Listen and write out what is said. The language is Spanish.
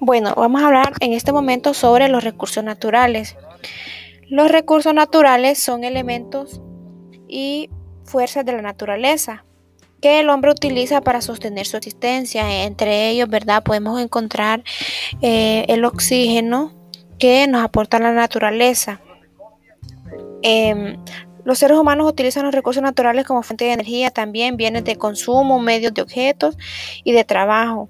Bueno, vamos a hablar en este momento sobre los recursos naturales. Los recursos naturales son elementos y fuerzas de la naturaleza que el hombre utiliza para sostener su existencia. Entre ellos, ¿verdad? Podemos encontrar eh, el oxígeno que nos aporta la naturaleza. Em, los seres humanos utilizan los recursos naturales como fuente de energía, también bienes de consumo, medios de objetos y de trabajo.